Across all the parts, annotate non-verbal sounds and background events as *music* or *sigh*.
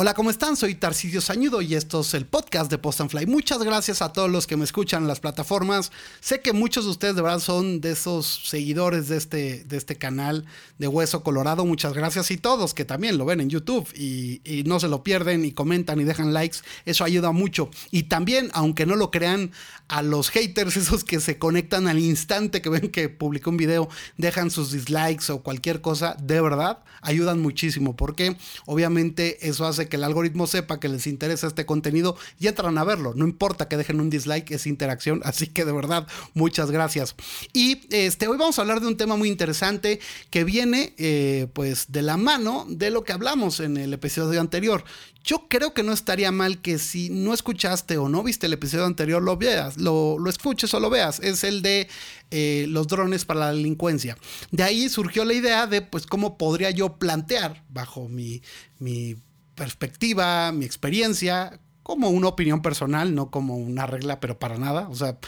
Hola, ¿cómo están? Soy Tarcisio Sañudo y esto es el podcast de Post and Fly. Muchas gracias a todos los que me escuchan en las plataformas. Sé que muchos de ustedes de verdad son de esos seguidores de este, de este canal de Hueso Colorado. Muchas gracias y todos que también lo ven en YouTube y, y no se lo pierden y comentan y dejan likes. Eso ayuda mucho. Y también, aunque no lo crean, a los haters, *laughs* esos que se conectan al instante que ven que publicó un video, dejan sus dislikes o cualquier cosa, de verdad, ayudan muchísimo porque obviamente eso hace que el algoritmo sepa que les interesa este contenido y entran a verlo. No importa que dejen un dislike, es interacción. Así que de verdad, muchas gracias. Y este, hoy vamos a hablar de un tema muy interesante que viene eh, pues de la mano de lo que hablamos en el episodio anterior. Yo creo que no estaría mal que si no escuchaste o no viste el episodio anterior, lo veas, lo, escuches o lo veas. Es el de eh, los drones para la delincuencia. De ahí surgió la idea de, pues, cómo podría yo plantear, bajo mi, mi perspectiva, mi experiencia, como una opinión personal, no como una regla, pero para nada. O sea,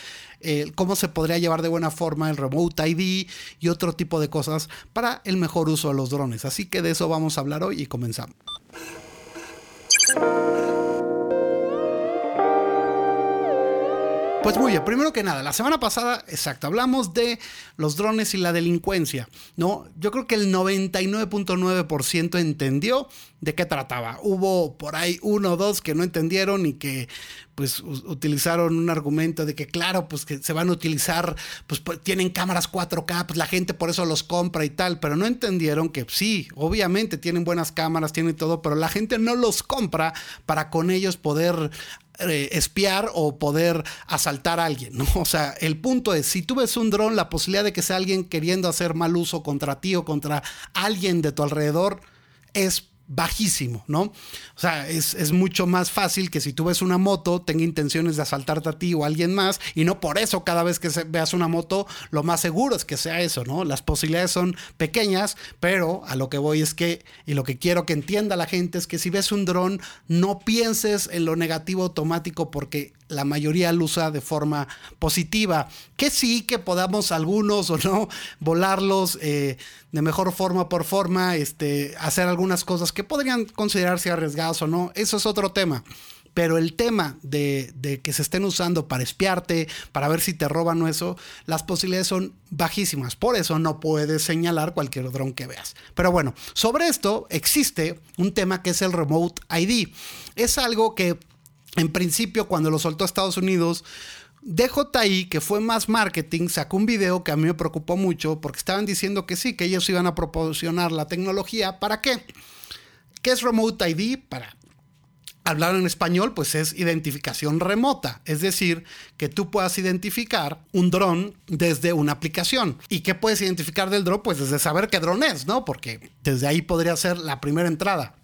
cómo se podría llevar de buena forma el Remote ID y otro tipo de cosas para el mejor uso de los drones. Así que de eso vamos a hablar hoy y comenzamos. Pues muy bien, primero que nada, la semana pasada, exacto, hablamos de los drones y la delincuencia, ¿no? Yo creo que el 99.9% entendió de qué trataba. Hubo por ahí uno o dos que no entendieron y que pues utilizaron un argumento de que claro, pues que se van a utilizar, pues, pues tienen cámaras 4K, pues la gente por eso los compra y tal, pero no entendieron que sí, obviamente tienen buenas cámaras, tienen todo, pero la gente no los compra para con ellos poder eh, espiar o poder asaltar a alguien, ¿no? *laughs* O sea, el punto es, si tú ves un dron, la posibilidad de que sea alguien queriendo hacer mal uso contra ti o contra alguien de tu alrededor es bajísimo, ¿no? O sea, es, mucho más fácil que si tú ves una moto, tenga intenciones de asaltarte a ti o a alguien más, y no por eso cada vez que veas una moto, lo más seguro es que sea eso, ¿no? Las posibilidades son pequeñas, pero a lo que voy es que, y lo que quiero que entienda la gente es que si ves un dron, no pienses en lo negativo automático porque la mayoría lo usa de forma positiva. Que sí, que podamos algunos o no volarlos eh, de mejor forma por forma, este, hacer algunas cosas que podrían considerarse arriesgadas o no, eso es otro tema. Pero el tema de, de, que se estén usando para espiarte, para ver si te roban o eso, las posibilidades son bajísimas. Por eso no puedes señalar cualquier dron que veas. Pero bueno, sobre esto existe un tema que es el Remote ID. Es algo que en principio, cuando lo soltó a Estados Unidos, DJI, que fue más marketing, sacó un video que a mí me preocupó mucho porque estaban diciendo que sí, que ellos iban a proporcionar la tecnología. ¿Para qué? ¿Qué es Remote ID? Para hablar en español, pues es identificación remota. Es decir, que tú puedas identificar un dron desde una aplicación. ¿Y qué puedes identificar del dron? Pues desde saber qué dron es, ¿no? Porque desde ahí podría ser la primera entrada.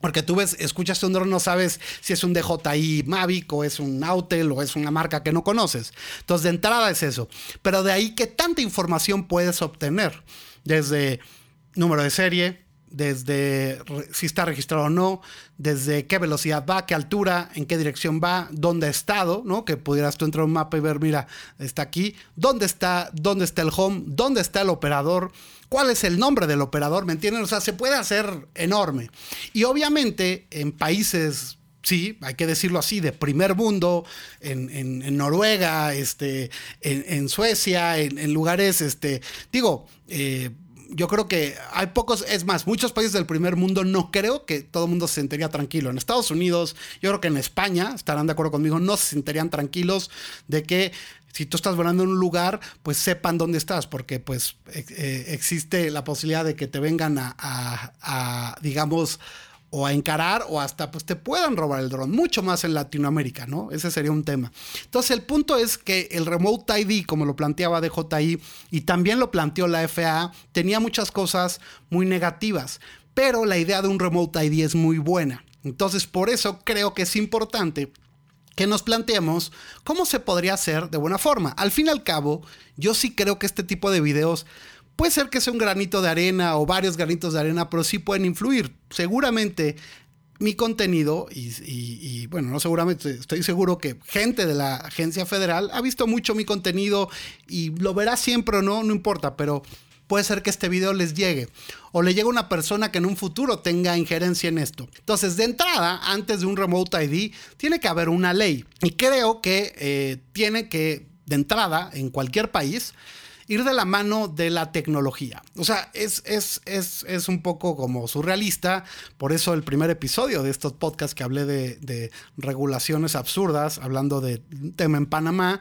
Porque tú ves, escuchas un dron, no sabes si es un DJI Mavic o es un Autel o es una marca que no conoces. Entonces, de entrada es eso. Pero de ahí, ¿qué tanta información puedes obtener? Desde número de serie, desde si está registrado o no, desde qué velocidad va, qué altura, en qué dirección va, dónde ha estado, ¿no? Que pudieras tú entrar a un mapa y ver, mira, está aquí, dónde está, dónde está el home, dónde está el operador, cuál es el nombre del operador, ¿me entienden? O sea, se puede hacer enorme. Y obviamente en países sí, hay que decirlo así, de primer mundo, en, Noruega, este, en, Suecia, en, lugares, este, digo, eh, yo creo que hay pocos, es más, muchos países del primer mundo no creo que todo el mundo se sentiría tranquilo. En Estados Unidos, yo creo que en España, estarán de acuerdo conmigo, no se sentirían tranquilos de que si tú estás volando en un lugar, pues sepan dónde estás, porque pues eh, existe la posibilidad de que te vengan a, digamos, o a encarar o hasta pues te puedan robar el dron, mucho más en Latinoamérica, ¿no? Ese sería un tema. Entonces el punto es que el Remote ID, como lo planteaba DJI y también lo planteó la FAA, tenía muchas cosas muy negativas, pero la idea de un Remote ID es muy buena. Entonces por eso creo que es importante que nos planteemos cómo se podría hacer de buena forma. Al fin y al cabo, yo sí creo que este tipo de videos puede ser que sea un granito de arena o varios granitos de arena, pero sí pueden influir. Seguramente mi contenido, y, bueno, no seguramente, estoy seguro que gente de la agencia federal ha visto mucho mi contenido y lo verá siempre o no, no importa, pero puede ser que este video les llegue o le llegue a una persona que en un futuro tenga injerencia en esto. Entonces, de entrada, antes de un Remote ID, tiene que haber una ley. Y creo que eh, tiene que, de entrada, en cualquier país, ir de la mano de la tecnología. O sea, es, es, es, es un poco como surrealista, por eso el primer episodio de estos podcasts que hablé de, de regulaciones absurdas, hablando de tema en Panamá,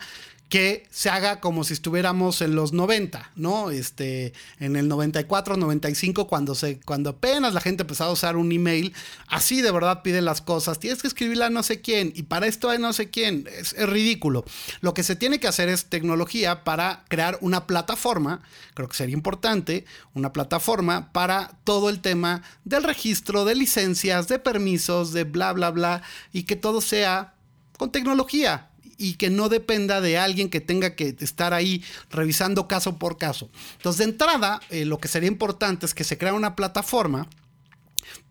que se haga como si estuviéramos en los 90, ¿no? Este, en el 94, 95, cuando, se, cuando apenas la gente empezaba a usar un email, así de verdad pide las cosas, tienes que escribirla a no sé quién y para esto hay no sé quién, es ridículo. Lo que se tiene que hacer es tecnología para crear una plataforma, creo que sería importante, una plataforma para todo el tema del registro, de licencias, de permisos, de bla, bla, bla, y que todo sea con tecnología, y que no dependa de alguien que tenga que estar ahí revisando caso por caso. Entonces, de entrada, eh, lo que sería importante es que se crea una plataforma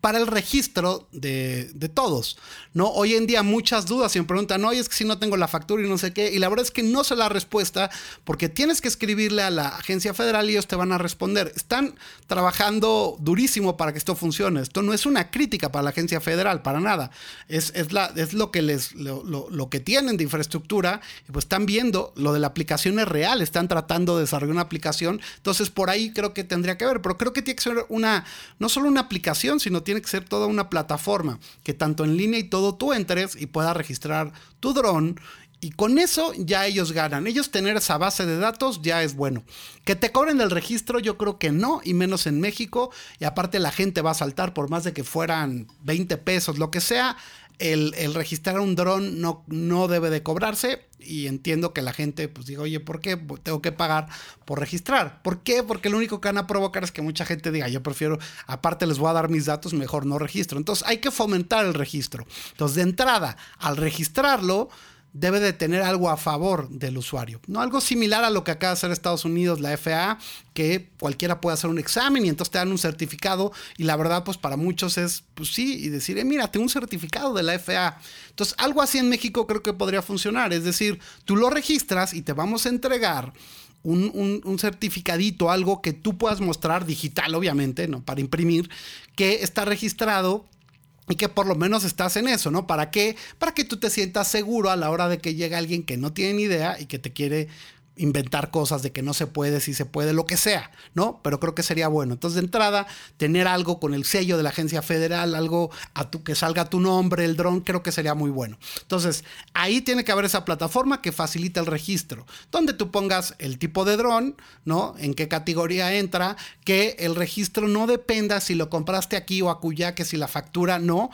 para el registro de, todos. ¿no? Hoy en día muchas dudas y me preguntan, oye, es que si no tengo la factura y no sé qué, y la verdad es que no sé la respuesta porque tienes que escribirle a la agencia federal y ellos te van a responder. Están trabajando durísimo para que esto funcione. Esto no es una crítica para la agencia federal, para nada. Es, es, la, es lo, que les, lo, lo, que tienen de infraestructura y pues están viendo, lo de la aplicación es real, están tratando de desarrollar una aplicación. Entonces por ahí creo que tendría que ver, pero creo que tiene que ser una, no solo una aplicación, sino tiene que ser toda una plataforma que tanto en línea y todo tú entres y puedas registrar tu dron y con eso ya ellos ganan. Ellos tener esa base de datos ya es bueno. Que te cobren el registro yo creo que no, y menos en México. Y aparte la gente va a saltar por más de que fueran 20 pesos, lo que sea el, registrar un dron no, no debe de cobrarse y entiendo que la gente pues diga, oye, ¿por qué tengo que pagar por registrar? ¿Por qué? Porque lo único que van a provocar es que mucha gente diga, yo prefiero, aparte les voy a dar mis datos, mejor no registro. Entonces hay que fomentar el registro. Entonces de entrada, al registrarlo, debe de tener algo a favor del usuario. No algo similar a lo que acaba de hacer Estados Unidos, la FAA, que cualquiera puede hacer un examen y entonces te dan un certificado y la verdad pues para muchos es pues sí y decir, eh, mira, un certificado de la FAA. Entonces algo así en México creo que podría funcionar, es decir, tú lo registras y te vamos a entregar un, un, un, certificadito, algo que tú puedas mostrar digital, obviamente, ¿no? Para imprimir, que está registrado y que por lo menos estás en eso, ¿no? ¿Para qué? Para que tú te sientas seguro a la hora de que llegue alguien que no tiene ni idea y que te quiere inventar cosas de que no se puede, si se puede, lo que sea, ¿no? Pero creo que sería bueno. Entonces, de entrada, tener algo con el sello de la agencia federal, algo a tu, que salga tu nombre, el dron, creo que sería muy bueno. Entonces, ahí tiene que haber esa plataforma que facilita el registro, donde tú pongas el tipo de dron, ¿no? En qué categoría entra, que el registro no dependa si lo compraste aquí o acullá, que si la factura no,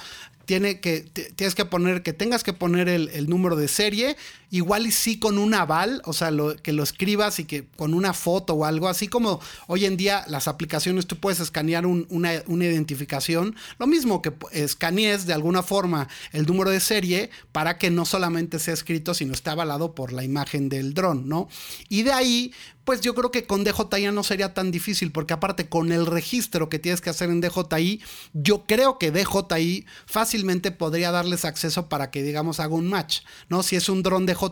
tiene que, tienes que poner, que tengas que poner el, número de serie, igual y sí con un aval, o sea, que lo escribas y que con una foto o algo, así como hoy en día las aplicaciones tú puedes escanear una, una, identificación, lo mismo que escanees de alguna forma el número de serie para que no solamente sea escrito, sino esté avalado por la imagen del dron, ¿no? Y de ahí pues yo creo que con DJI no sería tan difícil, porque aparte con el registro que tienes que hacer en DJI, yo creo que DJI fácilmente podría darles acceso para que, digamos, haga un match, ¿no? Si es un dron DJI,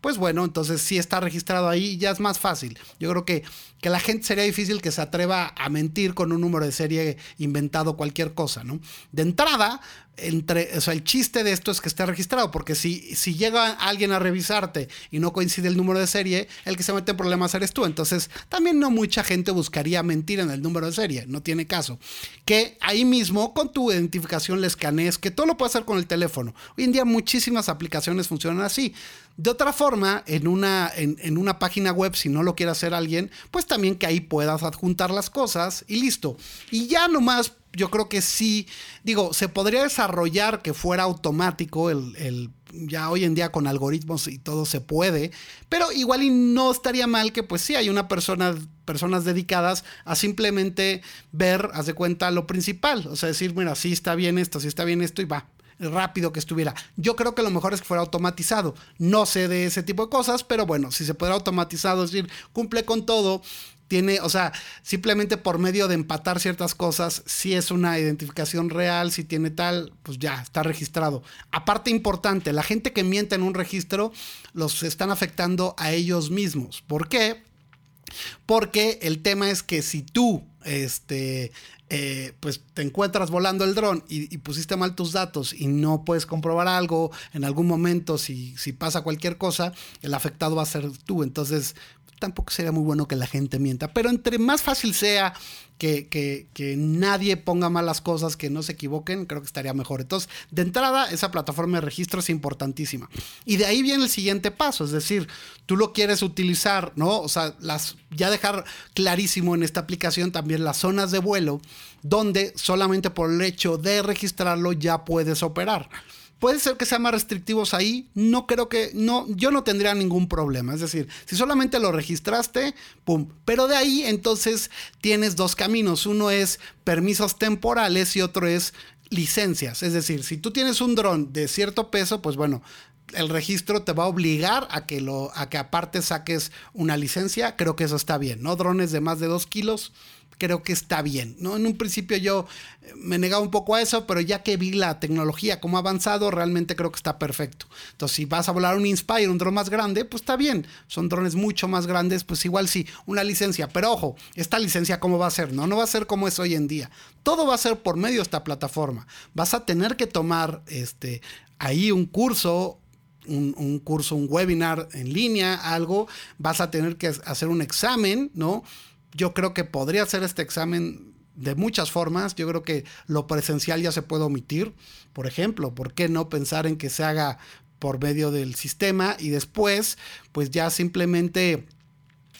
pues bueno, entonces si está registrado ahí, ya es más fácil. Yo creo que, que la gente sería difícil que se atreva a mentir con un número de serie inventado cualquier cosa, ¿no? De entrada, entre, o sea, el chiste de esto es que esté registrado, porque si, si llega alguien a revisarte y no coincide el número de serie, el que se mete en problemas eres tú. Entonces, también no mucha gente buscaría mentir en el número de serie, no tiene caso. Que ahí mismo, con tu identificación, le escanees, que todo lo puedes hacer con el teléfono. Hoy en día muchísimas aplicaciones funcionan así. De otra forma, en una, en, en una página web, si no lo quiere hacer alguien, pues también que ahí puedas adjuntar las cosas y listo. Y ya nomás yo creo que sí, digo, se podría desarrollar que fuera automático el, ya hoy en día con algoritmos y todo se puede, pero igual y no estaría mal que pues sí hay una persona, personas dedicadas a simplemente ver, haz de cuenta lo principal, o sea, decir, mira, sí está bien esto, sí está bien esto y va, rápido que estuviera. Yo creo que lo mejor es que fuera automatizado. No sé de ese tipo de cosas, pero bueno, si se pudiera automatizado, es decir, cumple con todo, tiene, o sea, simplemente por medio de empatar ciertas cosas, si es una identificación real, si tiene tal, pues ya está registrado. Aparte importante, la gente que miente en un registro los están afectando a ellos mismos. ¿Por qué? Porque el tema es que si tú este, eh, pues te encuentras volando el dron y, pusiste mal tus datos y no puedes comprobar algo en algún momento, si, si pasa cualquier cosa, el afectado va a ser tú. Entonces, tampoco sería muy bueno que la gente mienta. Pero entre más fácil sea que, que, nadie ponga malas cosas, que no se equivoquen, creo que estaría mejor. Entonces, de entrada, esa plataforma de registro es importantísima. Y de ahí viene el siguiente paso, es decir, tú lo quieres utilizar, ¿no? O sea, las, ya dejar clarísimo en esta aplicación también las zonas de vuelo donde solamente por el hecho de registrarlo ya puedes operar. Puede ser que sean más restrictivos ahí, no creo que, no, yo no tendría ningún problema. Es decir, si solamente lo registraste, pum. Pero de ahí entonces tienes dos caminos. Uno es permisos temporales y otro es licencias. Es decir, si tú tienes un dron de cierto peso, pues bueno, el registro te va a obligar a que, lo, a que aparte saques una licencia. Creo que eso está bien, ¿no? Drones de más de dos kilos creo que está bien, ¿no? En un principio yo eh, me negaba un poco a eso, pero ya que vi la tecnología como ha avanzado, realmente creo que está perfecto. Entonces, si vas a volar un Inspire, un dron más grande, pues está bien. Son drones mucho más grandes, pues igual sí, una licencia. Pero ojo, esta licencia cómo va a ser, ¿no? No va a ser como es hoy en día. Todo va a ser por medio de esta plataforma. Vas a tener que tomar este, ahí un curso un, curso, un webinar en línea, algo, vas a tener que hacer un examen, ¿no? Yo creo que podría hacer este examen de muchas formas. Yo creo que lo presencial ya se puede omitir. Por ejemplo, ¿por qué no pensar en que se haga por medio del sistema y después, pues ya simplemente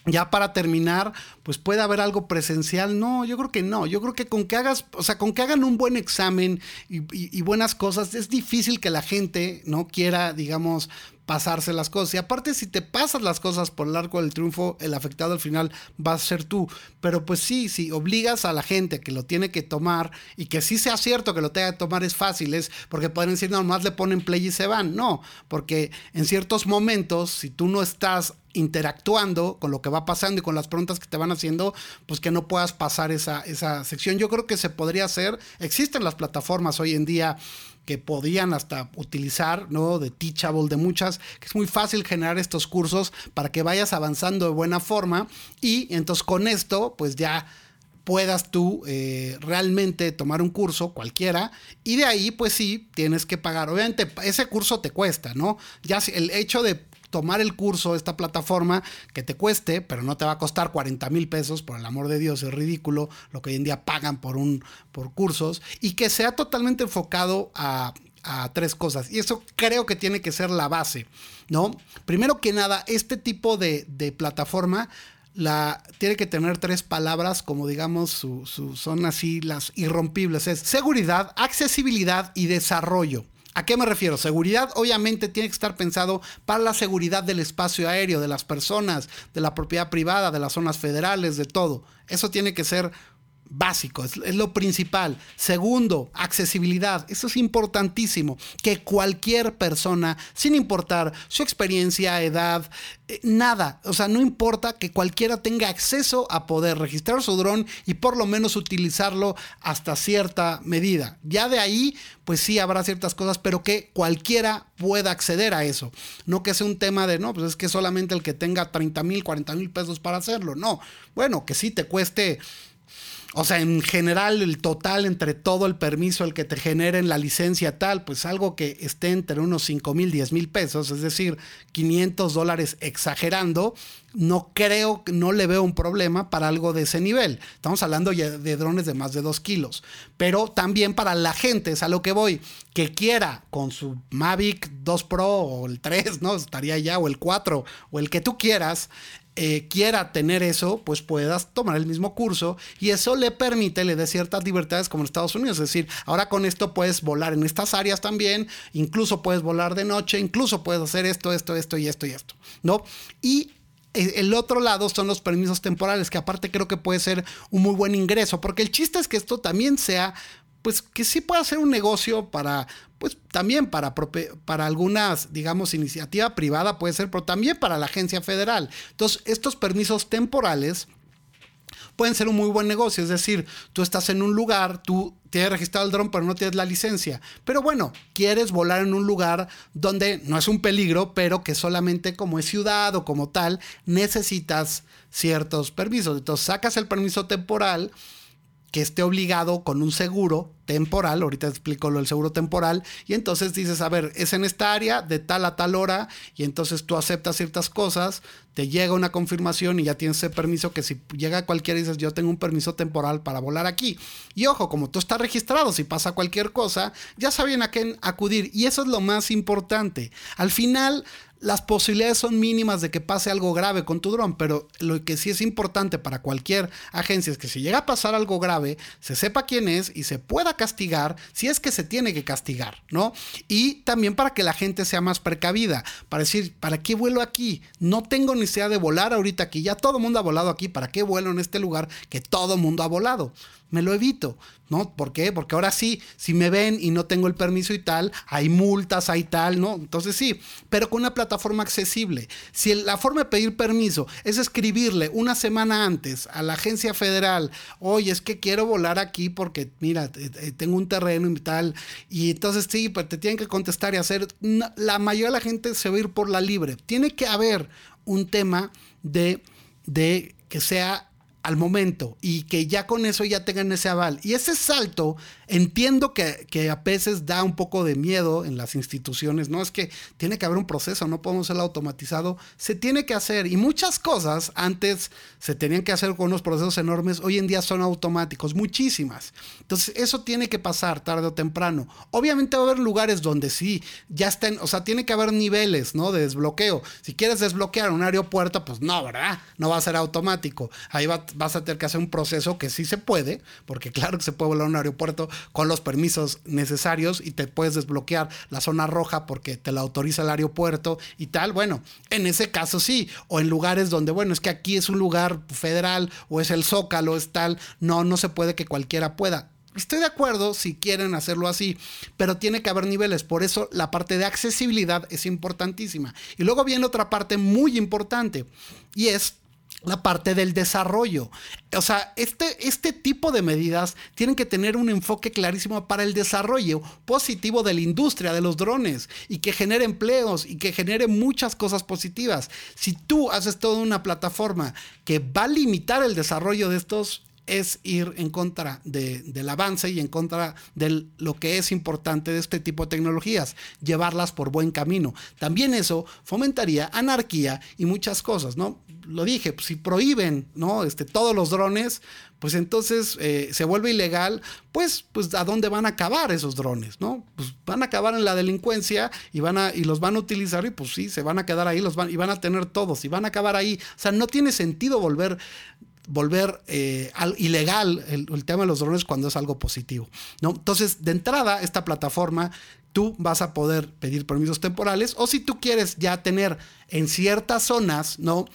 ya para terminar, pues puede haber algo presencial. No, yo creo que no. Yo creo que con que hagas, o sea, con que hagan un buen examen y, buenas cosas, es difícil que la gente no quiera, digamos, pasarse las cosas. Y aparte, si te pasas las cosas por el arco del triunfo, el afectado al final va a ser tú. Pero pues sí, si obligas a la gente que lo tiene que tomar y que sí sea cierto que lo tenga que tomar es fácil, es porque pueden decir, no, más le ponen play y se van. No, porque en ciertos momentos, si tú no estás interactuando con lo que va pasando y con las preguntas que te van haciendo, pues que no puedas pasar esa, esa sección. Yo creo que se podría hacer, existen las plataformas hoy en día que podían hasta utilizar, ¿no? De Teachable, de muchas, que es muy fácil generar estos cursos para que vayas avanzando de buena forma y entonces con esto, pues ya puedas tú eh, realmente tomar un curso cualquiera y de ahí pues sí tienes que pagar obviamente ese curso te cuesta no ya el hecho de tomar el curso, esta plataforma, que te cueste, pero no te va a costar 40 mil pesos, por el amor de Dios, es ridículo lo que hoy en día pagan por, un, por cursos, y que sea totalmente enfocado a, tres cosas. Y eso creo que tiene que ser la base, ¿no? Primero que nada, este tipo de, plataforma la, tiene que tener tres palabras, como digamos, son así las irrompibles. Es seguridad, accesibilidad y desarrollo. ¿A qué me refiero? Seguridad obviamente tiene que estar pensado para la seguridad del espacio aéreo, de las personas, de la propiedad privada, de las zonas federales, de todo. Eso tiene que ser básico, es, lo principal. Segundo, accesibilidad. Eso es importantísimo. Que cualquier persona, sin importar su experiencia, edad, eh, nada, o sea, no importa que cualquiera tenga acceso a poder registrar su dron y por lo menos utilizarlo hasta cierta medida. Ya de ahí, pues sí habrá ciertas cosas, pero que cualquiera pueda acceder a eso. No que sea un tema de, no, pues es que solamente el que tenga 30 mil, 40 mil pesos para hacerlo. No, bueno, que sí te cueste o sea, en general, el total entre todo el permiso, el que te generen la licencia tal, pues algo que esté entre unos 5 mil, 10 mil pesos, es decir, 500 dólares exagerando, no creo, no le veo un problema para algo de ese nivel. Estamos hablando ya de drones de más de 2 kilos. Pero también para la gente, es a lo que voy, que quiera con su Mavic 2 Pro o el 3, ¿no? Estaría ya, o el 4, o el que tú quieras, eh, quiera tener eso, pues puedas tomar el mismo curso y eso le permite, le dé ciertas libertades como en Estados Unidos. Es decir, ahora con esto puedes volar en estas áreas también, incluso puedes volar de noche, incluso puedes hacer esto, esto, esto y esto y esto, ¿no? Y el otro lado son los permisos temporales, que aparte creo que puede ser un muy buen ingreso, porque el chiste es que esto también sea pues que sí pueda ser un negocio para, pues también para, para algunas, digamos, iniciativa privada puede ser, pero también para la agencia federal. Entonces, estos permisos temporales pueden ser un muy buen negocio. Es decir, tú estás en un lugar, tú tienes registrado el dron, pero no tienes la licencia. Pero bueno, quieres volar en un lugar donde no es un peligro, pero que solamente como es ciudad o como tal, necesitas ciertos permisos. Entonces sacas el permiso temporal que esté obligado con un seguro temporal, ahorita explico lo del seguro temporal, y entonces dices, a ver, es en esta área de tal a tal hora, y entonces tú aceptas ciertas cosas, te llega una confirmación y ya tienes ese permiso que si llega cualquiera dices, yo tengo un permiso temporal para volar aquí. Y ojo, como tú estás registrado, si pasa cualquier cosa, ya saben a quién acudir, y eso es lo más importante. Al final, las posibilidades son mínimas de que pase algo grave con tu dron, pero lo que sí es importante para cualquier agencia es que si llega a pasar algo grave, se sepa quién es y se pueda castigar si es que se tiene que castigar, ¿no? Y también para que la gente sea más precavida, para decir, ¿para qué vuelo aquí? No tengo necesidad de volar ahorita aquí, ya todo el mundo ha volado aquí, ¿para qué vuelo en este lugar que todo el mundo ha volado? Me lo evito, ¿no? ¿Por qué? Porque ahora sí, si me ven y no tengo el permiso y tal, hay multas, hay tal, ¿no? Entonces sí, pero con una plataforma accesible. Si la forma de pedir permiso es escribirle una semana antes a la agencia federal, oye, es que quiero volar aquí porque, mira, tengo un terreno y tal, y entonces sí, pues te tienen que contestar y hacer, la mayoría de la gente se va a ir por la libre. Tiene que haber un tema de, de que sea al momento y que ya con eso ya tengan ese aval. Y ese salto Entiendo que, a veces da un poco de miedo en las instituciones, ¿no? Es que tiene que haber un proceso, no podemos ser automatizado, se tiene que hacer. Y muchas cosas antes se tenían que hacer con unos procesos enormes, hoy en día son automáticos, muchísimas. Entonces, eso tiene que pasar tarde o temprano. Obviamente va a haber lugares donde sí, ya estén, o sea, tiene que haber niveles, ¿no? De desbloqueo. Si quieres desbloquear un aeropuerto, pues no, ¿verdad? No va a ser automático. Ahí vas a tener que hacer un proceso que sí se puede, porque claro que se puede volar un aeropuerto con los permisos necesarios y te puedes desbloquear la zona roja porque te la autoriza el aeropuerto y tal. Bueno, en ese caso sí. O en lugares donde, bueno, es que aquí es un lugar federal o es el Zócalo, es tal. No, no se puede que cualquiera pueda. Estoy de acuerdo si quieren hacerlo así, pero tiene que haber niveles. Por eso la parte de accesibilidad es importantísima. Y luego viene otra parte muy importante y es la parte del desarrollo. O sea, este, este tipo de medidas tienen que tener un enfoque clarísimo para el desarrollo positivo de la industria de los drones y que genere empleos y que genere muchas cosas positivas. Si tú haces toda una plataforma que va a limitar el desarrollo de estos es ir en contra del avance y en contra de lo que es importante de este tipo de tecnologías, llevarlas por buen camino. También eso fomentaría anarquía y muchas cosas, ¿no? Lo dije, pues, si prohíben, ¿no? Este, todos los drones, pues entonces eh, se vuelve ilegal, pues, pues a dónde van a acabar esos drones, ¿no? Pues van a acabar en la delincuencia y van a y los van a utilizar y pues sí, se van a quedar ahí, los van y van a tener todos y van a acabar ahí. O sea, no tiene sentido volver volver eh, al, ilegal el, tema de los drones cuando es algo positivo. ¿no? Entonces, de entrada, esta plataforma, tú vas a poder pedir permisos temporales o si tú quieres ya tener en ciertas zonas, ¿no?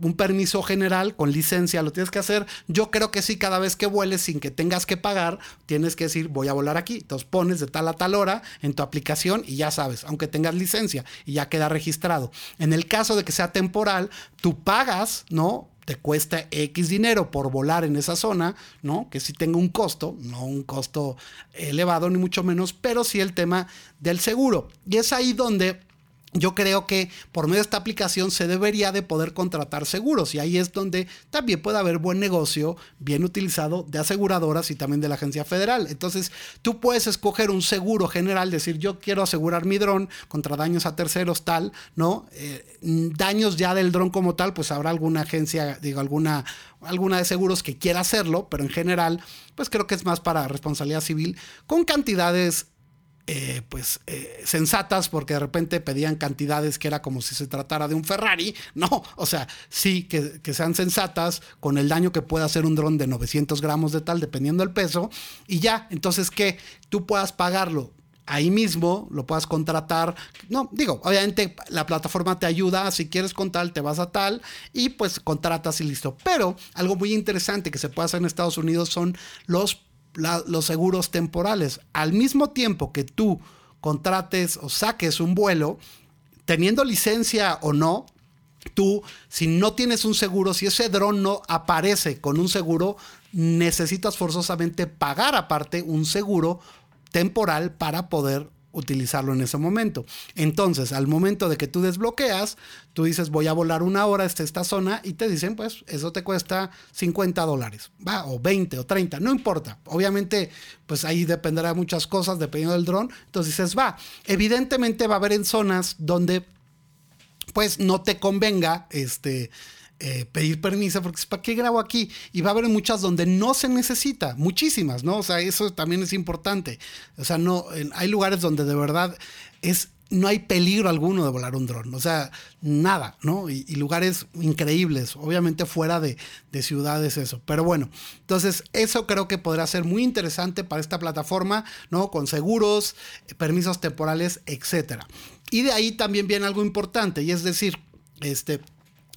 un permiso general con licencia, lo tienes que hacer. Yo creo que sí, cada vez que vueles sin que tengas que pagar, tienes que decir, voy a volar aquí. Entonces pones de tal a tal hora en tu aplicación y ya sabes, aunque tengas licencia y ya queda registrado. En el caso de que sea temporal, tú pagas, ¿no? Te cuesta X dinero por volar en esa zona, ¿no? Que sí tenga un costo, no un costo elevado ni mucho menos, pero sí el tema del seguro. Y es ahí donde yo creo que por medio de esta aplicación se debería de poder contratar seguros y ahí es donde también puede haber buen negocio bien utilizado de aseguradoras y también de la agencia federal. Entonces tú puedes escoger un seguro general, decir yo quiero asegurar mi dron contra daños a terceros tal, ¿no? Eh, daños ya del dron como tal, pues habrá alguna agencia, digo, alguna, alguna de seguros que quiera hacerlo, pero en general, pues creo que es más para responsabilidad civil con cantidades eh, pues eh, sensatas porque de repente pedían cantidades que era como si se tratara de un Ferrari. No, o sea, sí que, sean sensatas con el daño que puede hacer un dron de 900 gramos de tal, dependiendo del peso. Y ya, entonces que tú puedas pagarlo ahí mismo, lo puedas contratar. No, digo, obviamente la plataforma te ayuda, si quieres con tal, te vas a tal y pues contratas y listo. Pero algo muy interesante que se puede hacer en Estados Unidos son los los seguros temporales. Al mismo tiempo que tú contrates o saques un vuelo, teniendo licencia o no, tú, si no tienes un seguro, si ese dron no aparece con un seguro, necesitas forzosamente pagar aparte un seguro temporal para poder utilizarlo en ese momento. Entonces, al momento de que tú desbloqueas, tú dices, voy a volar una hora hasta esta zona y te dicen, pues eso te cuesta 50 dólares, va, o 20 o 30, no importa. Obviamente, pues ahí dependerá de muchas cosas, dependiendo del dron. Entonces dices, va, evidentemente va a haber en zonas donde pues no te convenga este eh, pedir permiso, porque ¿para qué grabo aquí? Y va a haber muchas donde no se necesita, muchísimas, ¿no? O sea, eso también es importante. O sea, no, hay lugares donde de verdad es no hay peligro alguno de volar un dron, o sea, nada, ¿no? Y, lugares increíbles, obviamente fuera de, de, ciudades eso. Pero bueno, entonces eso creo que podrá ser muy interesante para esta plataforma, ¿no? Con seguros, permisos temporales, etcétera. Y de ahí también viene algo importante, y es decir, este,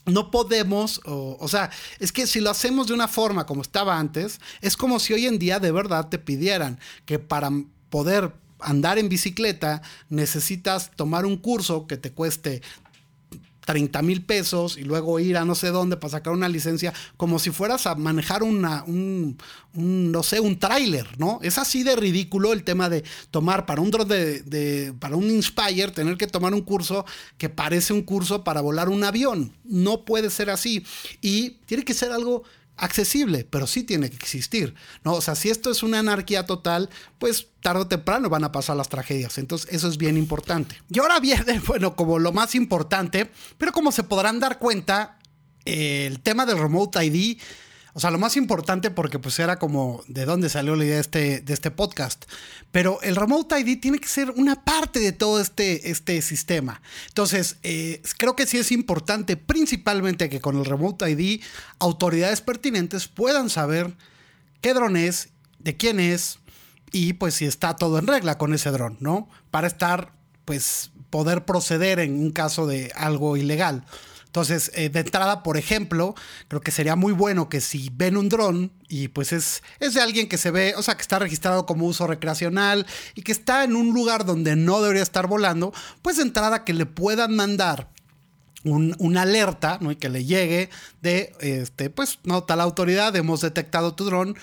no podemos, o, sea, es que si lo hacemos de una forma como estaba antes, es como si hoy en día de verdad te pidieran que para poder andar en bicicleta necesitas tomar un curso que te cueste 30 mil pesos y luego ir a no sé dónde para sacar una licencia, como si fueras a manejar una, un, no sé, un tráiler, ¿no? Es así de ridículo el tema de tomar para un de, de, para un Inspire, tener que tomar un curso que parece un curso para volar un avión. No puede ser así. Y tiene que ser algo accesible, pero sí tiene que existir, ¿no? O sea, si esto es una anarquía total, pues tarde o temprano van a pasar las tragedias. Entonces, eso es bien importante. Y ahora viene, *laughs* bueno, como lo más importante, pero como se podrán dar cuenta, el tema del Remote ID o sea, lo más importante porque pues era como de dónde salió la idea de este, de este podcast. Pero el Remote ID tiene que ser una parte de todo este, este sistema. Entonces, eh, creo que sí es importante principalmente que con el Remote ID autoridades pertinentes puedan saber qué dron es, de quién es y pues si está todo en regla con ese dron, ¿no? Para estar, pues, poder proceder en un caso de algo ilegal. Entonces, eh, de entrada, por ejemplo, creo que sería muy bueno que si ven un dron y pues es, es de alguien que se ve, o sea, que está registrado como uso recreacional y que está en un lugar donde no debería estar volando, pues de entrada que le puedan mandar una alerta, ¿no? Y que le llegue de, este, pues, no, tal autoridad, hemos detectado tu dron,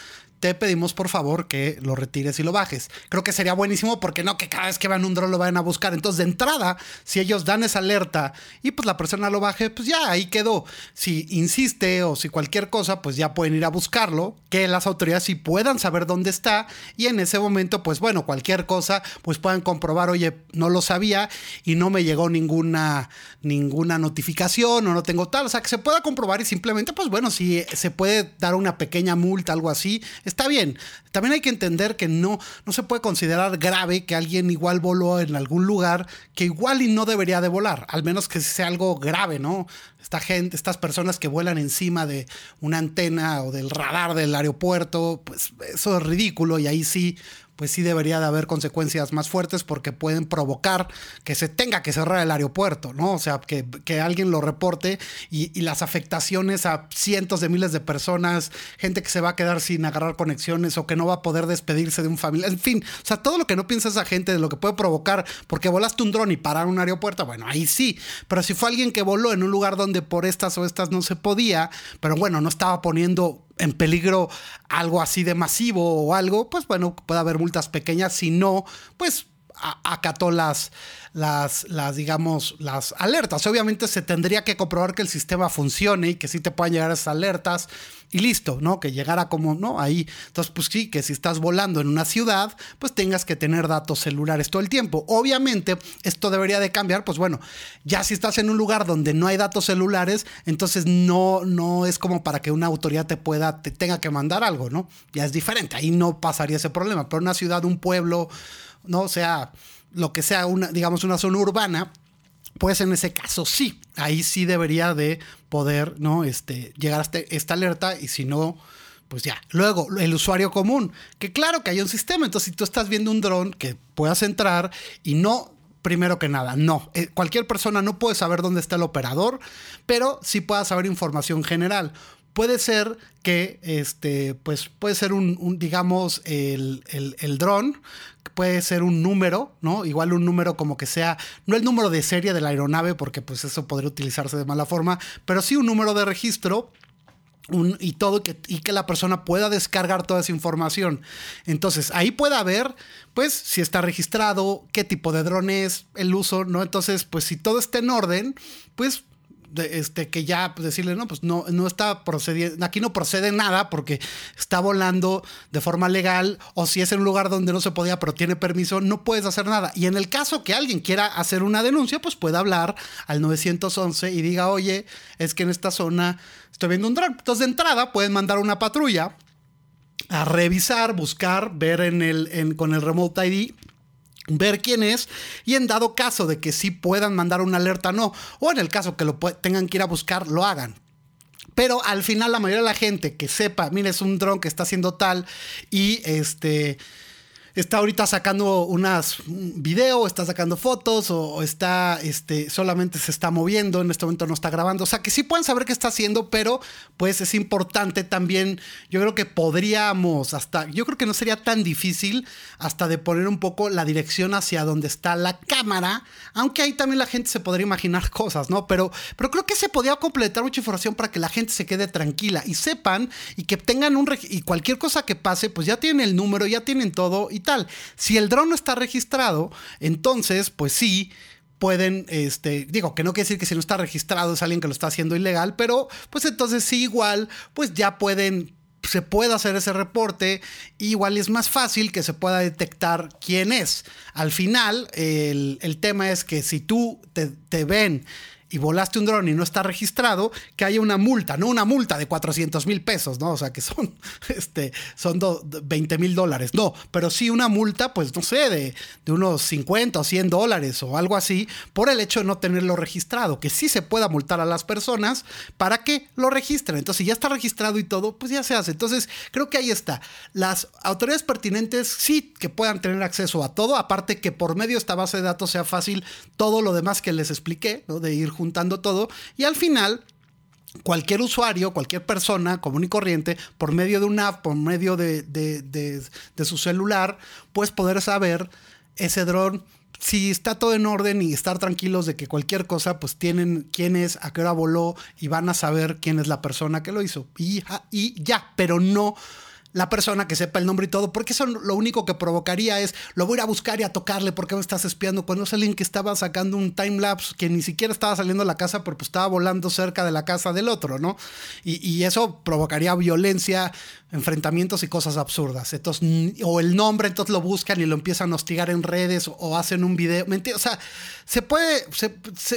te pedimos por favor que lo retires y lo bajes. Creo que sería buenísimo porque no que cada vez que van un dron lo vayan a buscar. Entonces, de entrada, si ellos dan esa alerta y pues la persona lo baje, pues ya ahí quedó. Si insiste o si cualquier cosa, pues ya pueden ir a buscarlo, que las autoridades sí puedan saber dónde está y en ese momento, pues bueno, cualquier cosa, pues puedan comprobar, oye, no lo sabía y no me llegó ninguna, ninguna notificación o no tengo tal. O sea, que se pueda comprobar y simplemente, pues bueno, si se puede dar una pequeña multa, algo así, Está bien. También hay que entender que no, no se puede considerar grave que alguien igual voló en algún lugar que igual y no debería de volar, al menos que sea algo grave, ¿no? Esta gente, estas personas que vuelan encima de una antena o del radar del aeropuerto, pues eso es ridículo y ahí sí pues sí debería de haber consecuencias más fuertes porque pueden provocar que se tenga que cerrar el aeropuerto, ¿no? O sea, que, alguien lo reporte y, las afectaciones a cientos de miles de personas, gente que se va a quedar sin agarrar conexiones o que no va a poder despedirse de un familiar, en fin, o sea, todo lo que no piensa esa gente de lo que puede provocar porque volaste un dron y parar un aeropuerto, bueno, ahí sí, pero si fue alguien que voló en un lugar donde por estas o estas no se podía, pero bueno, no estaba poniendo en peligro algo así de masivo o algo, pues bueno, puede haber multas pequeñas, si no, pues acató las, las, digamos, las alertas. Obviamente se tendría que comprobar que el sistema funcione y que sí te puedan llegar esas alertas y listo, ¿no? Que llegara como, ¿no? Ahí. Entonces, pues sí, que si estás volando en una ciudad, pues tengas que tener datos celulares todo el tiempo. Obviamente, esto debería de cambiar, pues bueno, ya si estás en un lugar donde no hay datos celulares, entonces no, no es como para que una autoridad te pueda, te tenga que mandar algo, ¿no? Ya es diferente, ahí no pasaría ese problema. Pero una ciudad, un pueblo, ¿no? O sea, lo que sea, una, digamos, una zona urbana, pues en ese caso sí, ahí sí debería de poder, ¿no? Este, llegar hasta esta alerta y si no, pues ya. Luego, el usuario común, que claro que hay un sistema, entonces si tú estás viendo un dron que puedas entrar y no primero que nada, no. Eh, cualquier persona no puede saber dónde está el operador, pero sí puede saber información general. Puede ser que, este, pues puede ser un, digamos, el, el, el dron, puede ser un número, ¿no? Igual un número como que sea, no el número de serie de la aeronave, porque pues eso podría utilizarse de mala forma, pero sí un número de registro y todo que, y que la persona pueda descargar toda esa información. Entonces, ahí puede haber, pues, si está registrado, qué tipo de dron es, el uso, ¿no? Entonces, pues, si todo está en orden, pues este, que ya pues, decirle, no, pues no, no está procediendo, aquí no procede nada porque está volando de forma legal o si es en un lugar donde no se podía pero tiene permiso, no puedes hacer nada. Y en el caso que alguien quiera hacer una denuncia, pues puede hablar al 911 y diga, oye, es que en esta zona estoy viendo un dron. Entonces de entrada pueden mandar una patrulla a revisar, buscar, ver en el, con el remote ID ver quién es y en dado caso de que sí puedan mandar una alerta no. O en el caso que lo tengan que ir a buscar lo hagan. Pero al final la mayoría de la gente que sepa mire es un dron que está haciendo tal y este está ahorita sacando unas video, está sacando fotos o, está este, solamente se está moviendo, en este momento no está grabando. O sea, que sí pueden saber qué está haciendo, pero pues es importante también, yo creo que podríamos hasta, yo creo que no sería tan difícil hasta de poner un poco la dirección hacia donde está la cámara, aunque ahí también la gente se podría imaginar *laughs* cosas, ¿no? Pero, pero creo que se podría completar mucha información para que la gente se quede tranquila y sepan y que tengan un, y cualquier cosa que pase, pues ya tienen el número, ya tienen todo y Si el dron no está registrado, entonces, pues sí, pueden, este, digo, que no quiere decir que si no está registrado es alguien que lo está haciendo ilegal, pero pues entonces sí, igual, pues ya pueden, se puede hacer ese reporte, igual es más fácil que se pueda detectar quién es. Al final, el, tema es que si tú te ven y volaste un dron y no está registrado, que haya una multa, no una multa de 400 mil pesos, ¿no? O sea, que son, *laughs* este, son 20 mil dólares, no, pero sí una multa, pues no sé, de, de, unos 50 o 100 dólares o algo así, por el hecho de no tenerlo registrado, que sí se pueda multar a las personas para que lo registren. Entonces, si ya está registrado y todo, pues ya se hace. Entonces, creo que ahí está. Las autoridades pertinentes sí que puedan tener acceso a todo, aparte que por medio de esta base de datos sea fácil todo lo demás que les expliqué, ¿no? De ir todo y al final cualquier usuario, cualquier persona común y corriente, por medio de una app, por medio de, de, su celular, pues poder saber ese dron. Si está todo en orden y estar tranquilos de que cualquier cosa, pues tienen quién es, a qué hora voló y van a saber quién es la persona que lo hizo. Y, y ya, pero no la persona que sepa el nombre y todo, porque eso lo único que provocaría es, lo voy a ir a buscar y a tocarle, porque me estás espiando? Cuando es alguien que estaba sacando un time lapse, que ni siquiera estaba saliendo de la casa, pero pues estaba volando cerca de la casa del otro, ¿no? Y, y eso provocaría violencia, enfrentamientos y cosas absurdas. Entonces, o el nombre, entonces lo buscan y lo empiezan a hostigar en redes o, hacen un video. O sea, se puede, se,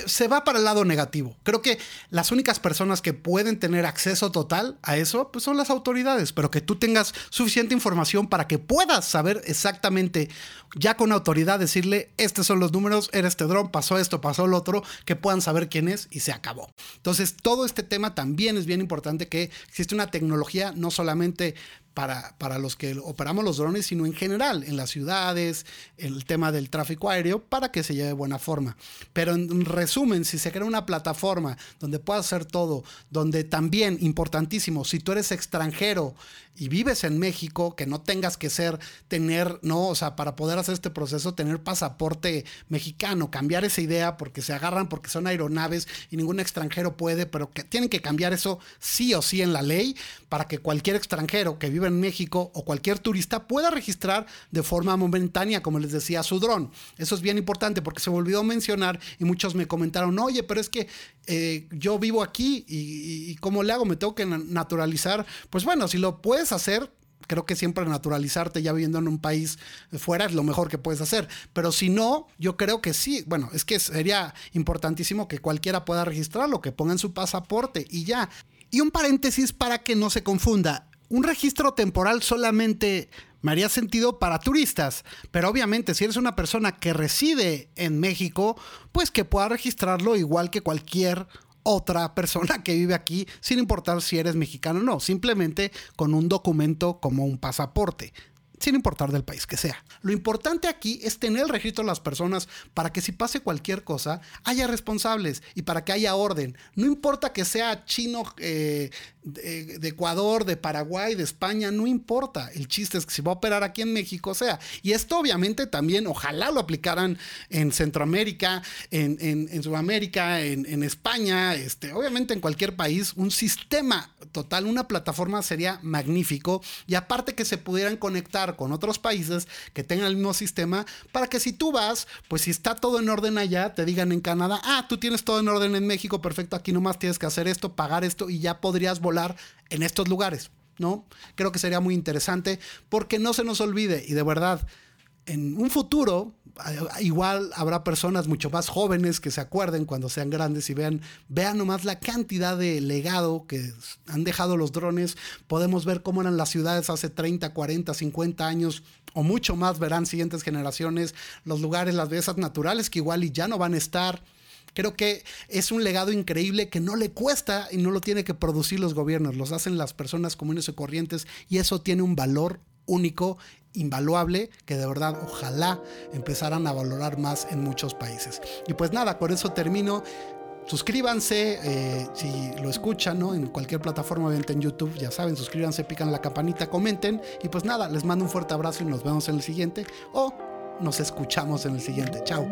se, va para el lado negativo. Creo que las únicas personas que pueden tener acceso total a eso, pues son las autoridades, pero que tú tengas suficiente información para que puedas saber exactamente, ya con autoridad, decirle, estos son los números, era este dron, pasó esto, pasó lo otro, que puedan saber quién es y se acabó. Entonces, todo este tema también es bien importante que existe una tecnología no solamente Okay. Para, para, los que operamos los drones, sino en general, en las ciudades, el tema del tráfico aéreo, para que se lleve de buena forma. Pero en resumen, si se crea una plataforma donde puedas hacer todo, donde también, importantísimo, si tú eres extranjero y vives en México, que no tengas que ser, tener, no, o sea, para poder hacer este proceso, tener pasaporte mexicano, cambiar esa idea porque se agarran porque son aeronaves y ningún extranjero puede, pero que tienen que cambiar eso sí o sí en la ley para que cualquier extranjero que en México o cualquier turista pueda registrar de forma momentánea, como les decía, su dron. Eso es bien importante porque se me olvidó mencionar y muchos me comentaron, oye, pero es que eh, yo vivo aquí y, y ¿cómo le hago? Me tengo que naturalizar. Pues bueno, si lo puedes hacer, creo que siempre naturalizarte ya viviendo en un país fuera es lo mejor que puedes hacer. Pero si no, yo creo que sí. Bueno, es que sería importantísimo que cualquiera pueda registrarlo, que pongan su pasaporte y ya. Y un paréntesis para que no se confunda. Un registro temporal solamente me haría sentido para turistas, pero obviamente si eres una persona que reside en México, pues que pueda registrarlo igual que cualquier otra persona que vive aquí, sin importar si eres mexicano o no, simplemente con un documento como un pasaporte sin importar del país que sea. Lo importante aquí es tener el registro de las personas para que si pase cualquier cosa, haya responsables y para que haya orden. No importa que sea chino, eh, de, Ecuador, de Paraguay, de España, no importa. El chiste es que si va a operar aquí en México, sea. Y esto obviamente también, ojalá lo aplicaran en Centroamérica, en, en, Sudamérica, en, en, España, este, obviamente en cualquier país, un sistema total, una plataforma sería magnífico. Y aparte que se pudieran conectar con otros países que tengan el mismo sistema, para que si tú vas, pues si está todo en orden allá, te digan en Canadá, ah, tú tienes todo en orden en México, perfecto, aquí nomás tienes que hacer esto, pagar esto y ya podrías volar en estos lugares, ¿no? Creo que sería muy interesante porque no se nos olvide y de verdad, en un futuro, igual habrá personas mucho más jóvenes que se acuerden cuando sean grandes y vean, vean nomás la cantidad de legado que han dejado los drones. Podemos ver cómo eran las ciudades hace 30, 40, 50 años o mucho más verán siguientes generaciones, los lugares, las bellezas naturales que igual y ya no van a estar. Creo que es un legado increíble que no le cuesta y no lo tiene que producir los gobiernos, los hacen las personas comunes y corrientes y eso tiene un valor único, invaluable, que de verdad ojalá empezaran a valorar más en muchos países. Y pues nada, por eso termino. Suscríbanse, eh, si lo escuchan, ¿no? En cualquier plataforma, obviamente en YouTube, ya saben, suscríbanse, pican la campanita, comenten. Y pues nada, les mando un fuerte abrazo y nos vemos en el siguiente. O nos escuchamos en el siguiente. Chao.